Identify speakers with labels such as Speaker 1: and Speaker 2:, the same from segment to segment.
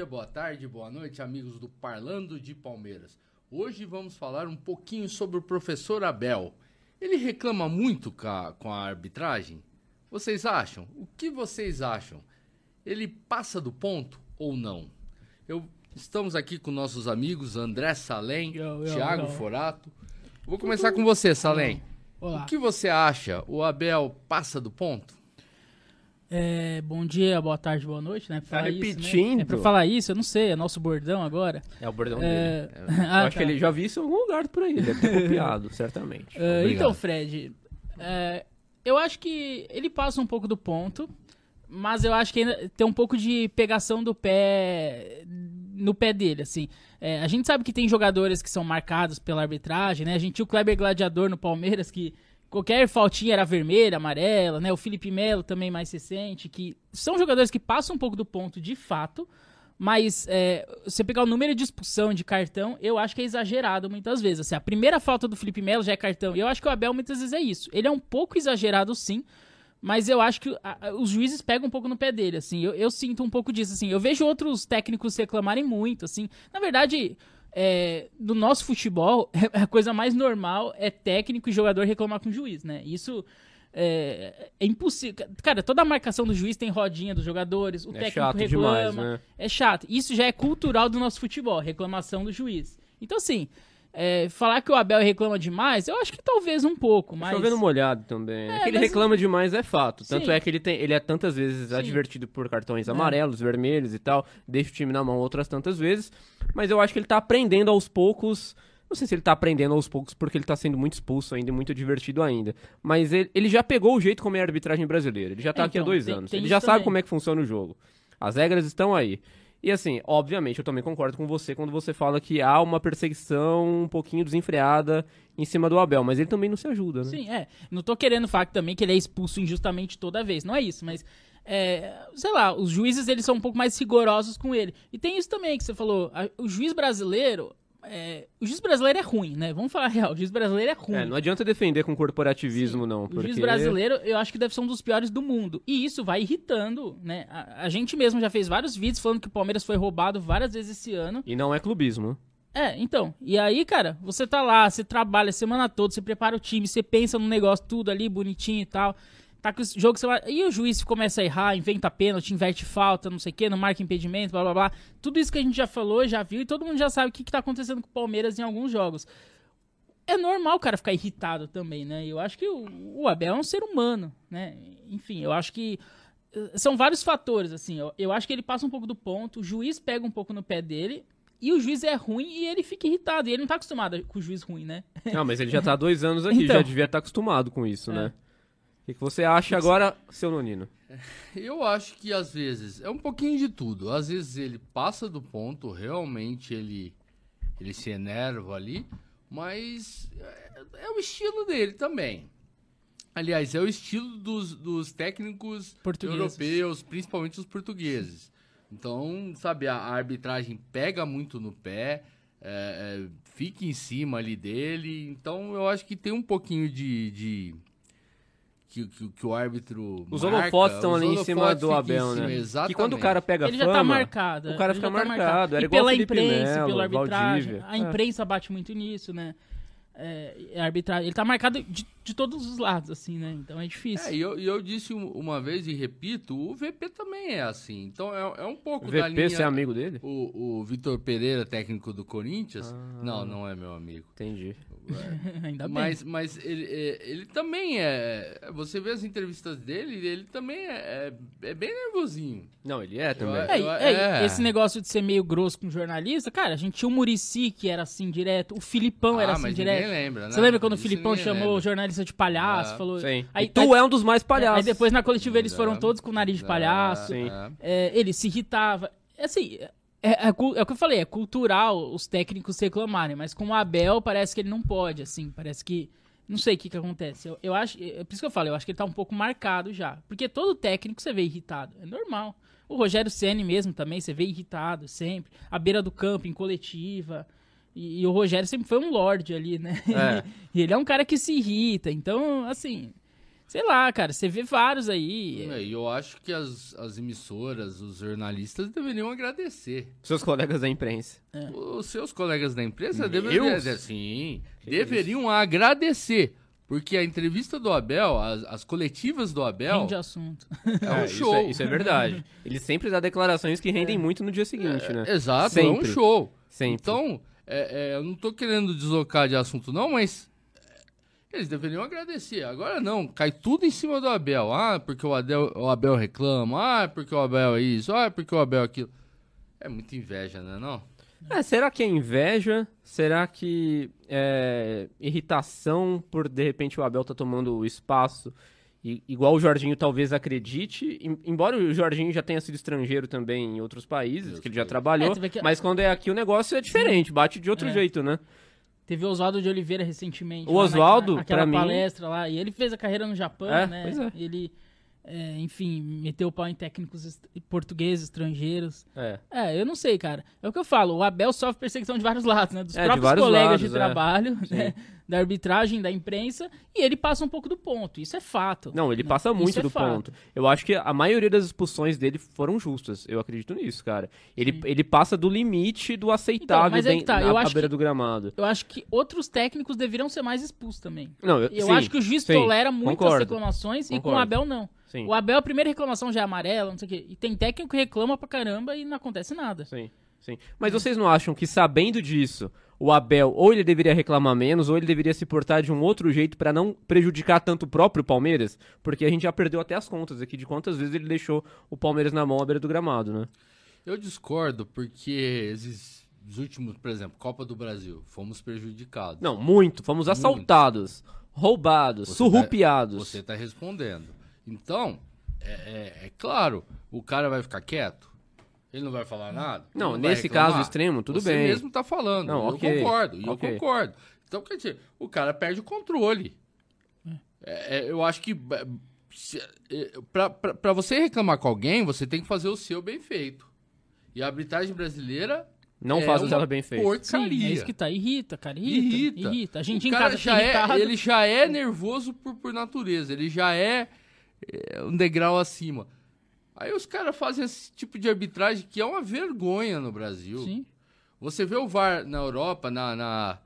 Speaker 1: dia, boa tarde, boa noite, amigos do Parlando de Palmeiras. Hoje vamos falar um pouquinho sobre o professor Abel. Ele reclama muito com a arbitragem? Vocês acham? O que vocês acham? Ele passa do ponto ou não? Eu, estamos aqui com nossos amigos André Salem, yo, yo, Thiago yo. Forato. Vou começar com você, Salem. Olá. O que você acha? O Abel passa do ponto?
Speaker 2: É, bom dia, boa tarde, boa noite, né?
Speaker 3: Pra tá repetindo. Isso, né?
Speaker 2: É pra falar isso, eu não sei, é nosso bordão agora.
Speaker 3: É o bordão é... dele. É, ah, eu acho tá. que ele já viu isso em algum lugar por aí, deve ter copiado, certamente.
Speaker 2: É, então, Fred, é, eu acho que ele passa um pouco do ponto, mas eu acho que ainda tem um pouco de pegação do pé no pé dele, assim. A gente sabe que tem jogadores que são marcados pela arbitragem, né? A gente tinha o Kleber Gladiador no Palmeiras que qualquer faltinha era vermelha, amarela, né? O Felipe Melo também mais recente, que são jogadores que passam um pouco do ponto de fato, mas é, você pegar o número de expulsão de cartão, eu acho que é exagerado muitas vezes. Assim, a primeira falta do Felipe Melo já é cartão. Eu acho que o Abel muitas vezes é isso. Ele é um pouco exagerado, sim. Mas eu acho que a, os juízes pegam um pouco no pé dele, assim. Eu, eu sinto um pouco disso, assim. Eu vejo outros técnicos reclamarem muito, assim. Na verdade, é, do nosso futebol, a coisa mais normal é técnico e jogador reclamar com o juiz, né? Isso é, é, impossível. Cara, toda a marcação do juiz tem rodinha dos jogadores, o é técnico reclama. Demais, né? É chato. Isso já é cultural do nosso futebol, reclamação do juiz. Então, assim, é, falar que o Abel reclama demais, eu acho que talvez um pouco, mas...
Speaker 3: Chovendo molhado também. É, que ele mas... reclama demais é fato. Tanto Sim. é que ele, tem, ele é tantas vezes Sim. advertido por cartões é. amarelos, vermelhos e tal, deixa o time na mão outras tantas vezes, mas eu acho que ele tá aprendendo aos poucos... Não sei se ele tá aprendendo aos poucos porque ele tá sendo muito expulso ainda e muito divertido ainda. Mas ele, ele já pegou o jeito como é a arbitragem brasileira. Ele já tá é, aqui há então, dois tem, anos. Tem ele já sabe como é que funciona o jogo. As regras estão aí. E assim, obviamente, eu também concordo com você quando você fala que há uma perseguição um pouquinho desenfreada em cima do Abel, mas ele também não se ajuda, né?
Speaker 2: Sim, é. Não tô querendo falar também que ele é expulso injustamente toda vez, não é isso, mas é, sei lá, os juízes eles são um pouco mais rigorosos com ele. E tem isso também que você falou, a, o juiz brasileiro, é, o juiz brasileiro é ruim, né? Vamos falar real, o juiz brasileiro é ruim. É,
Speaker 3: não adianta defender com corporativismo, Sim, não. Porque...
Speaker 2: O juiz brasileiro, eu acho que deve ser um dos piores do mundo. E isso vai irritando, né? A, a, gente mesmo já fez vários vídeos falando que o Palmeiras foi roubado várias vezes esse ano.
Speaker 3: E não é clubismo.
Speaker 2: É, então. E aí, cara, você tá lá, você trabalha a semana toda, você prepara o time, você pensa no negócio tudo ali, bonitinho e tal. Tá com o jogo, você vai... E o juiz começa a errar, inventa pênalti, inverte falta, não sei o quê, não marca impedimento, blá blá blá. Tudo isso que a gente já falou, já viu, e todo mundo já sabe o que, que tá acontecendo com o Palmeiras em alguns jogos. É normal o cara ficar irritado também, né? Eu acho que o, o Abel é um ser humano, né? Enfim, eu acho que eh, são vários fatores, assim. Eu, eu acho que ele passa um pouco do ponto, o juiz pega um pouco no pé dele, e o juiz é ruim e ele fica irritado. E ele não tá acostumado com o juiz ruim, né?
Speaker 3: Não, mas ele já tá há dois anos aqui, então, já devia estar tá acostumado com isso, é. né? Que, que você acha agora, seu Nonino?
Speaker 1: Eu acho que às vezes é um pouquinho de tudo. Às vezes ele passa do ponto, realmente ele, ele se enerva ali, mas é, é o estilo dele também. Aliás, é o estilo dos, dos técnicos europeus, principalmente os portugueses. Então, sabe, a, a arbitragem pega muito no pé, é, é, fica em cima ali dele. Então, eu acho que tem um pouquinho de, de que, que, que, o árbitro.
Speaker 3: Os holofotes estão ali em cima do Abel, né? Exatamente. Que quando o cara pega
Speaker 2: ele
Speaker 3: fama,
Speaker 2: já tá marcado.
Speaker 3: O cara fica
Speaker 2: tá
Speaker 3: marcado. marcado.
Speaker 2: Era e pela imprensa, Melo, pela arbitragem. Valdívia. A imprensa é. bate muito nisso, né? É, a arbitragem. Ele tá marcado de, de todos os lados, assim, né? Então é difícil.
Speaker 1: É, e eu, eu disse uma vez e repito, o VP também é assim. Então é, é um pouco
Speaker 3: o
Speaker 1: da
Speaker 3: VP, você é amigo dele?
Speaker 1: O, o Vitor Pereira, técnico do Corinthians. Ah, não, não é meu amigo.
Speaker 3: Entendi.
Speaker 2: É. Ainda bem.
Speaker 1: Mas, mas ele, é, ele também é. Você vê as entrevistas dele, ele também é, é, é bem nervosinho.
Speaker 3: Não, ele é também.
Speaker 2: Eu, eu, é, esse negócio de ser meio grosso com jornalista, cara, a gente tinha o Murici que era assim direto, o Filipão ah, era assim direto.
Speaker 1: Lembra, né?
Speaker 2: Você lembra quando o Filipão chamou lembra. o jornalista de palhaço? Ah, falou.
Speaker 3: Sim. Aí, tu aí, é um dos mais palhaços.
Speaker 2: Aí depois na coletiva eles foram todos com o nariz de palhaço. Sim. É, ele se irritava. Assim, é, é, é, o que eu falei, é cultural os técnicos reclamarem, mas com o Abel parece que ele não pode, assim, parece que. Não sei o que, que acontece. Eu, eu acho. É por isso que eu falo, eu acho que ele tá um pouco marcado já. Porque todo técnico você vê irritado. É normal. O Rogério Senni mesmo também, você vê irritado sempre. À beira do campo, em coletiva. E, e o Rogério sempre foi um lorde ali, né? É. e ele é um cara que se irrita. Então, assim. Sei lá, cara, você vê vários aí.
Speaker 1: É, E eu acho que as, as emissoras, os jornalistas deveriam agradecer.
Speaker 3: Seus colegas da imprensa.
Speaker 1: Os seus colegas da imprensa
Speaker 3: Meus?
Speaker 1: deveriam, sim,
Speaker 3: Que
Speaker 1: deveriam agradecer. Porque a entrevista do Abel, as, as coletivas do Abel,
Speaker 2: Rende assunto.
Speaker 1: é um
Speaker 3: É, isso
Speaker 1: show.
Speaker 3: é- Isso é, verdade. Ele sempre dá declarações que rendem muito no dia seguinte, né?
Speaker 1: Exato, é um
Speaker 3: Sempre.
Speaker 1: show.
Speaker 3: Sempre.
Speaker 1: Então, é, é, eu não tô querendo deslocar de assunto não, mas é, eles deveriam agradecer. Agora não, cai tudo em cima do Abel. Ah, porque o Abel, o Abel reclama. Ah, porque o Abel é isso. Ah, porque o Abel é aquilo. É muita inveja, né não?
Speaker 3: É, será que é inveja? Será que é irritação por de repente o Abel tá tomando o espaço? I- igual o Jorginho talvez acredite, em- embora o Jorginho já tenha sido estrangeiro também em outros países,
Speaker 1: Deus
Speaker 3: que ele já
Speaker 1: Deus.
Speaker 3: trabalhou,
Speaker 2: É, que-
Speaker 3: mas quando é aqui o negócio é diferente, bate de outro
Speaker 2: É.
Speaker 3: jeito, né?
Speaker 2: Teve o Oswaldo de Oliveira recentemente.
Speaker 3: O Oswaldo,
Speaker 2: na- aquela
Speaker 3: pra mim-
Speaker 2: palestra lá. E ele fez a carreira no Japão,
Speaker 3: É,
Speaker 2: né?
Speaker 3: pois é.
Speaker 2: Ele, é, enfim, meteu o pau em técnicos est- portugueses, estrangeiros.
Speaker 3: É.
Speaker 2: É, eu não sei, cara. É o que eu falo. O Abel sofre perseguição de vários lados, né? Dos
Speaker 3: É, de
Speaker 2: próprios
Speaker 3: vários
Speaker 2: colegas
Speaker 3: lados,
Speaker 2: de
Speaker 3: é.
Speaker 2: trabalho, né? da arbitragem, da imprensa. E ele passa um pouco do ponto. Isso é fato.
Speaker 3: Não, ele
Speaker 2: né?
Speaker 3: passa muito
Speaker 2: é
Speaker 3: do
Speaker 2: fato.
Speaker 3: ponto. Eu acho que a maioria das expulsões dele foram justas. Eu acredito nisso, cara. Ele, ele passa do limite do aceitável
Speaker 2: Então, mas aí que tá,
Speaker 3: na,
Speaker 2: eu
Speaker 3: à
Speaker 2: acho
Speaker 3: beira
Speaker 2: que-
Speaker 3: do gramado.
Speaker 2: Eu acho que outros técnicos deveriam ser mais expulsos também.
Speaker 3: Não, eu,
Speaker 2: Eu
Speaker 3: sim,
Speaker 2: acho que o juiz
Speaker 3: sim,
Speaker 2: tolera muitas reclamações e com o. Abel não.
Speaker 3: Sim.
Speaker 2: O Abel, a primeira reclamação já é amarela, não sei o quê. E tem técnico que reclama pra caramba e não acontece nada.
Speaker 3: Sim, sim. Mas vocês não acham que sabendo disso, o Abel ou ele deveria reclamar menos ou ele deveria se portar de um outro jeito pra não prejudicar tanto o próprio Palmeiras? Porque a gente já perdeu até as contas aqui de quantas vezes ele deixou o Palmeiras na mão à beira do gramado, né?
Speaker 1: Eu discordo porque esses os últimos, por exemplo, Copa do Brasil, fomos prejudicados.
Speaker 3: Não, muito. Fomos assaltados, roubados,
Speaker 1: Você
Speaker 3: surrupiados.
Speaker 1: Você está respondendo. Então, é, é- é claro, o cara vai ficar quieto? Ele não vai falar nada?
Speaker 3: Não, nesse caso extremo, tudo
Speaker 1: Você
Speaker 3: bem.
Speaker 1: mesmo está falando.
Speaker 3: Não,
Speaker 1: eu
Speaker 3: ok,
Speaker 1: concordo, e
Speaker 3: ok.
Speaker 1: eu concordo. Então, quer dizer, o cara perde o controle. É, é, eu acho que é, é, pra você reclamar com alguém, você tem que fazer o seu bem feito. E a arbitragem brasileira
Speaker 3: Não
Speaker 1: é
Speaker 3: faz o dela bem feito.
Speaker 1: Porcaria.
Speaker 2: Sim, é isso que tá. Irrita, cara. Irrita.
Speaker 1: Irrita.
Speaker 2: Irrita. A gente
Speaker 1: O
Speaker 2: em
Speaker 1: cara
Speaker 2: casa
Speaker 1: já é,
Speaker 2: irritado.
Speaker 1: ele já é nervoso por, por natureza, ele já é, é, um degrau acima. Aí os caras fazem esse tipo de arbitragem que é uma vergonha no Brasil.
Speaker 2: Sim.
Speaker 1: Você vê o VAR na Europa, na, na,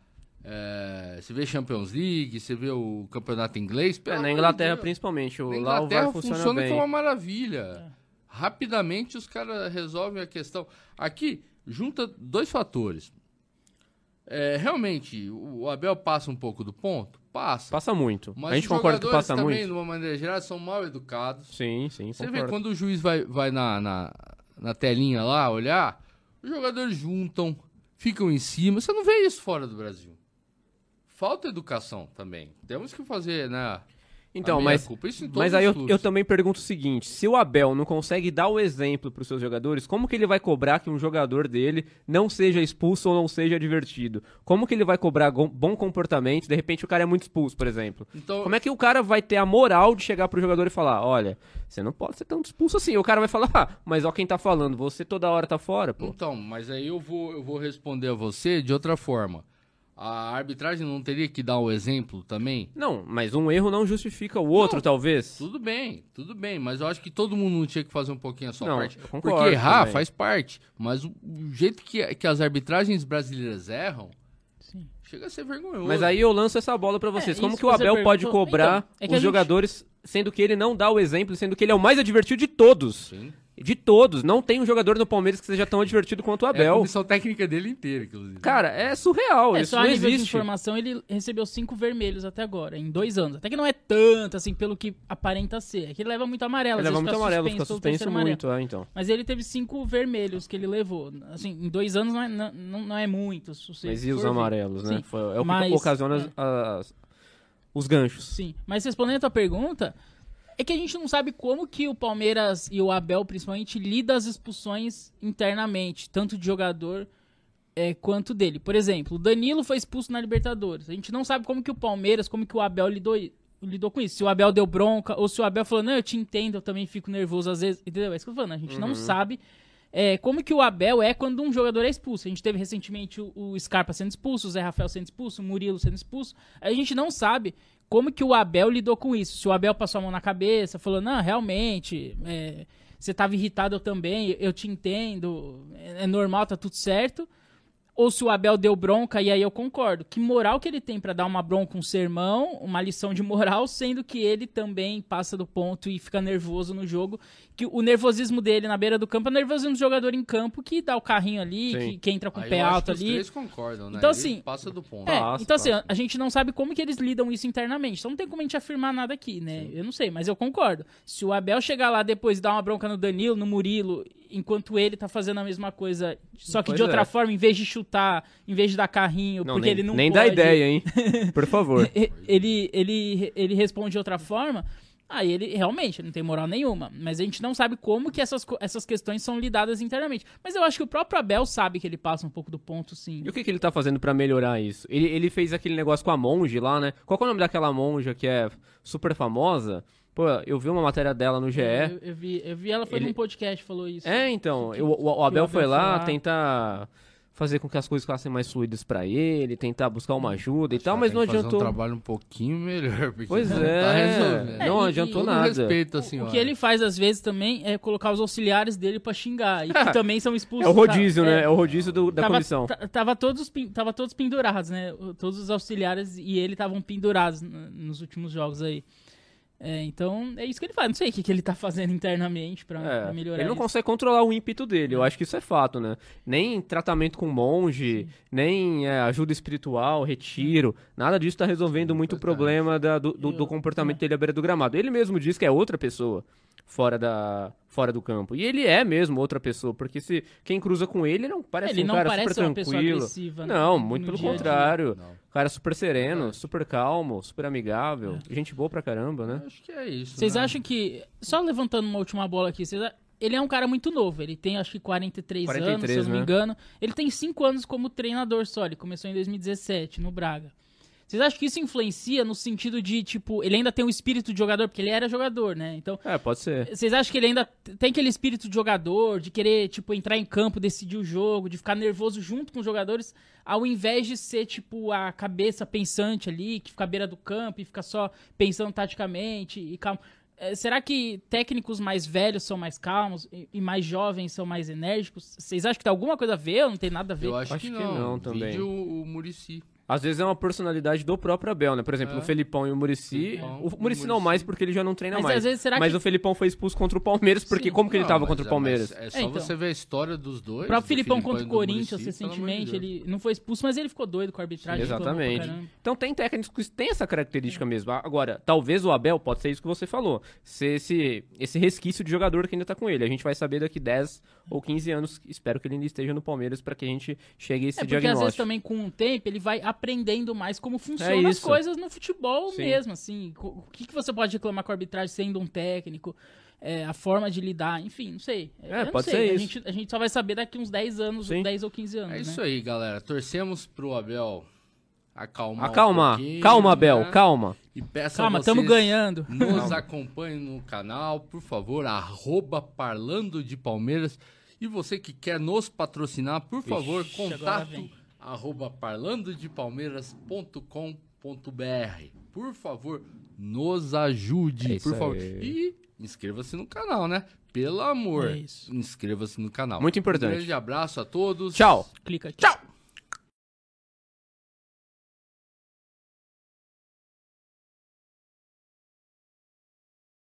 Speaker 1: é, você vê Champions League, você vê o campeonato inglês.
Speaker 3: É, na
Speaker 1: de
Speaker 3: Inglaterra, principalmente. O,
Speaker 1: Na
Speaker 3: lá o
Speaker 1: Inglaterra
Speaker 3: VAR funciona,
Speaker 1: funciona
Speaker 3: bem.
Speaker 1: que é uma maravilha. Rapidamente os caras resolvem a questão. Aqui, junta dois fatores. É, realmente, o Abel passa um pouco do ponto? Passa.
Speaker 3: Passa muito.
Speaker 1: Mas
Speaker 3: a gente
Speaker 1: os
Speaker 3: concorda que
Speaker 1: jogadores
Speaker 3: passa
Speaker 1: também,
Speaker 3: muito?
Speaker 1: de uma maneira geral, são mal educados.
Speaker 3: Sim, sim,
Speaker 1: Você
Speaker 3: concordo.
Speaker 1: vê quando o juiz vai, vai na, na, na telinha lá olhar, os jogadores juntam, ficam em cima. Você não vê isso fora do Brasil. Falta educação também. Temos que fazer, né?
Speaker 3: Então, mas, mas aí eu, eu também pergunto o seguinte: se o Abel não consegue dar o exemplo para os seus jogadores, como que ele vai cobrar que um jogador dele não seja expulso ou não seja advertido? Como que ele vai cobrar bom comportamento? De repente o cara é muito expulso, por exemplo.
Speaker 1: Então,
Speaker 3: Como é que o cara vai ter a moral de chegar pro jogador e falar: olha, você não pode ser tão expulso assim? O cara vai falar: ah, mas ó quem tá falando, você toda hora tá fora, pô.
Speaker 1: Então, mas aí eu vou, eu vou responder a você de outra forma. A arbitragem não teria que dar o exemplo também?
Speaker 3: Não, mas um erro não justifica o outro,
Speaker 1: Não,
Speaker 3: talvez.
Speaker 1: Tudo bem, tudo bem, mas eu acho que todo mundo não tinha que fazer um pouquinho a sua
Speaker 3: Não,
Speaker 1: parte.
Speaker 3: eu concordo
Speaker 1: Porque errar
Speaker 3: também.
Speaker 1: faz parte, mas o, jeito que, que as arbitragens brasileiras erram,
Speaker 2: Sim.
Speaker 1: chega a ser vergonhoso.
Speaker 3: Mas aí eu lanço essa bola pra vocês.
Speaker 2: É,
Speaker 3: Como que o Abel pode
Speaker 2: perguntou.
Speaker 3: cobrar
Speaker 2: Então, é
Speaker 3: os
Speaker 2: gente-
Speaker 3: jogadores, sendo que ele não dá o exemplo, sendo que ele é o mais advertido de todos?
Speaker 1: Sim.
Speaker 3: De todos. Não tem um jogador no Palmeiras que seja tão advertido quanto o
Speaker 1: É a
Speaker 3: Abel.
Speaker 1: comissão técnica dele inteira, inclusive.
Speaker 3: Cara, é surreal.
Speaker 2: É,
Speaker 3: isso
Speaker 2: só
Speaker 3: não
Speaker 2: a nível de
Speaker 3: existe.
Speaker 2: informação, ele recebeu cinco vermelhos até agora, em dois anos. Até que não é tanto, assim, pelo que aparenta ser. É que ele leva muito amarelo.
Speaker 3: Ele leva muito amarelo, fica
Speaker 2: pelo terceiro
Speaker 3: suspenso muito, é, então.
Speaker 2: Mas ele teve cinco vermelhos que ele levou. Assim, em dois anos não é, não, não- é muito.
Speaker 3: Mas e os amarelos, né?
Speaker 2: Sim.
Speaker 3: Foi- é o que
Speaker 2: Mas-
Speaker 3: ocasiona as- as- os ganchos.
Speaker 2: Sim, mas respondendo a tua pergunta, é que a gente não sabe como que o Palmeiras e o Abel, principalmente, lida as expulsões internamente, tanto de jogador é, quanto dele. Por exemplo, o Danilo foi expulso na Libertadores. A gente não sabe como que o Palmeiras, como que o Abel lidou, lidou com isso. Se o Abel deu bronca, ou se o Abel falou, não, eu te entendo, eu também fico nervoso às vezes. Entendeu? É isso que eu tô falando, a gente
Speaker 3: Uhum.
Speaker 2: não sabe é, como que o Abel é quando um jogador é expulso. A gente teve recentemente o, o Scarpa sendo expulso, o Zé Rafael sendo expulso, o Murilo sendo expulso. A gente não sabe como que o Abel lidou com isso. Se o Abel passou a mão na cabeça, falou, não, realmente, é, você estava irritado eu também, eu te entendo, é, é normal, tá tudo certo ou se o Abel deu bronca, e aí eu concordo. Que moral que ele tem para dar uma bronca, um sermão, uma lição de moral, sendo que ele também passa do ponto e fica nervoso no jogo. Que o nervosismo dele na beira do campo é o nervosismo do jogador em campo que dá o carrinho ali, que, que, entra com o pé alto ali. Os
Speaker 1: três concordam, né?
Speaker 2: Então, assim, ele
Speaker 1: passa do ponto.
Speaker 2: É,
Speaker 1: passa,
Speaker 2: então, assim, passa. assim, a gente não sabe como que eles lidam isso internamente. Então não tem como a gente afirmar nada aqui, né? Sim. Eu não sei, mas eu concordo. Se o Abel chegar lá depois e dar uma bronca no Danilo, no Murilo enquanto ele tá fazendo a mesma coisa, só que pois de outra é. forma, em vez de chutar, em vez de dar carrinho, não, porque
Speaker 3: nem,
Speaker 2: ele não
Speaker 3: nem
Speaker 2: pode...
Speaker 3: dá ideia, hein? Por favor.
Speaker 2: ele, ele, ele responde de outra forma, aí ele realmente não tem moral nenhuma. Mas a gente não sabe como que essas, essas questões são lidadas internamente. Mas eu acho que o próprio Abel sabe que ele passa um pouco do ponto, sim.
Speaker 3: E o que, que ele tá fazendo para melhorar isso? Ele, ele fez aquele negócio com a monge lá, né? Qual é o nome daquela monja que é super famosa? Pô, eu vi uma matéria dela no GE.
Speaker 2: Eu, eu vi, eu vi ela foi ele... num podcast falou isso.
Speaker 3: É, então, eu, o, o, Abel foi lá tentar fazer com que as coisas ficassem mais fluidas para ele, tentar buscar uma ajuda e tal, mas não adiantou. Fazer
Speaker 1: um trabalho um pouquinho melhor,
Speaker 3: pois não é, tá não adiantou e, nada.
Speaker 1: Respeito, assim,
Speaker 2: o que ele faz às vezes também é colocar os auxiliares dele para xingar e que também são expulsos.
Speaker 3: É o rodízio, né? É, é o rodízio do, da
Speaker 2: tava,
Speaker 3: comissão.
Speaker 2: Tava todos, tava todos pendurados, né? Todos os auxiliares e ele estavam pendurados nos últimos jogos aí. É, então é isso que ele faz. Não sei o que, que ele tá fazendo internamente pra, é, pra melhorar.
Speaker 3: Ele não
Speaker 2: isso.
Speaker 3: consegue controlar o ímpeto dele, eu acho que isso é fato, né? Nem tratamento com monge, Sim. nem é, ajuda espiritual, retiro, nada disso tá resolvendo muito o problema da, do, do, do, comportamento dele à beira do gramado. Ele mesmo diz que é outra pessoa fora da fora do campo. E ele é mesmo outra pessoa, porque se quem cruza com ele, não parece
Speaker 2: ele
Speaker 3: um
Speaker 2: não
Speaker 3: cara
Speaker 2: parece
Speaker 3: super
Speaker 2: tranquilo.
Speaker 3: não, muito pelo contrário. Cara super sereno, super calmo, super amigável, é. gente boa pra caramba, né?
Speaker 1: Acho que é isso.
Speaker 2: Vocês
Speaker 1: né?
Speaker 2: acham que só levantando uma última bola aqui, vocês ele é um cara muito novo, ele tem acho que 43, 43 anos, se eu não né? me engano. Ele tem 5 anos como treinador só, ele começou em 2017 no Braga. Vocês acham que isso influencia no sentido de, tipo, ele ainda tem o espírito de jogador, porque ele era jogador, né? Então.
Speaker 3: É, pode ser.
Speaker 2: Vocês acham que ele ainda tem aquele espírito de jogador, de querer, tipo, entrar em campo, decidir o jogo, de ficar nervoso junto com os jogadores, ao invés de ser, tipo, a cabeça pensante ali, que fica à beira do campo e fica só pensando taticamente e calmo. É, será que técnicos mais velhos são mais calmos e mais jovens são mais enérgicos? Vocês acham que tem alguma coisa a ver ou não tem nada a ver?
Speaker 1: Eu acho, acho que, não. que não também. Vídeo o Murici.
Speaker 3: Às vezes é uma personalidade do próprio Abel, né? Por exemplo, é. o Felipão e o Murici. O, o Murici não mais porque ele já não treina
Speaker 2: mas,
Speaker 3: mais.
Speaker 2: Às vezes, será
Speaker 3: mas
Speaker 2: que...
Speaker 3: o Felipão foi expulso contra o Palmeiras, porque Sim. como que ele tava contra o é, Palmeiras?
Speaker 1: É, só é, então. você ver a história dos dois.
Speaker 2: O próprio Felipão contra o Corinthians, recentemente, ele não foi expulso, mas ele ficou doido com a arbitragem.
Speaker 3: Exatamente. Então tem técnicos que têm essa característica mesmo. Agora, talvez o Abel pode ser isso que você falou. Ser esse, esse resquício de jogador que ainda tá com ele. A gente vai saber daqui 10 ou 15 anos. Espero que ele ainda esteja no Palmeiras para que a gente chegue a esse é porque
Speaker 2: diagnóstico. às vezes também com o tempo ele vai aprendendo mais como funcionam é as coisas no futebol Sim. mesmo, assim. O que, que você pode reclamar com a arbitragem sendo um técnico? É, a forma de lidar, enfim, não sei.
Speaker 3: É, pode
Speaker 2: sei.
Speaker 3: ser
Speaker 2: a
Speaker 3: isso.
Speaker 2: Gente, a gente só vai saber daqui uns 10 anos, Sim. 10 ou 15 anos, É
Speaker 1: isso
Speaker 2: né?
Speaker 1: aí, galera. Torcemos pro Abel acalmar
Speaker 3: Acalma,
Speaker 1: um
Speaker 3: calma,
Speaker 1: né?
Speaker 3: calma.
Speaker 1: E peço
Speaker 2: calma,
Speaker 1: estamos
Speaker 2: ganhando.
Speaker 1: Nos acompanhem no canal, por favor, arroba Parlando de Palmeiras. E você que quer nos patrocinar, por favor, Ixi, contato arroba parlandodepalmeiras.com.br. Por favor, nos ajude, é por favor. Aí. E inscreva-se no canal, né? Pelo amor, é inscreva-se no canal.
Speaker 3: Muito importante. Um
Speaker 1: grande abraço a todos.
Speaker 3: Tchau.
Speaker 2: Clica aqui.
Speaker 1: Tchau.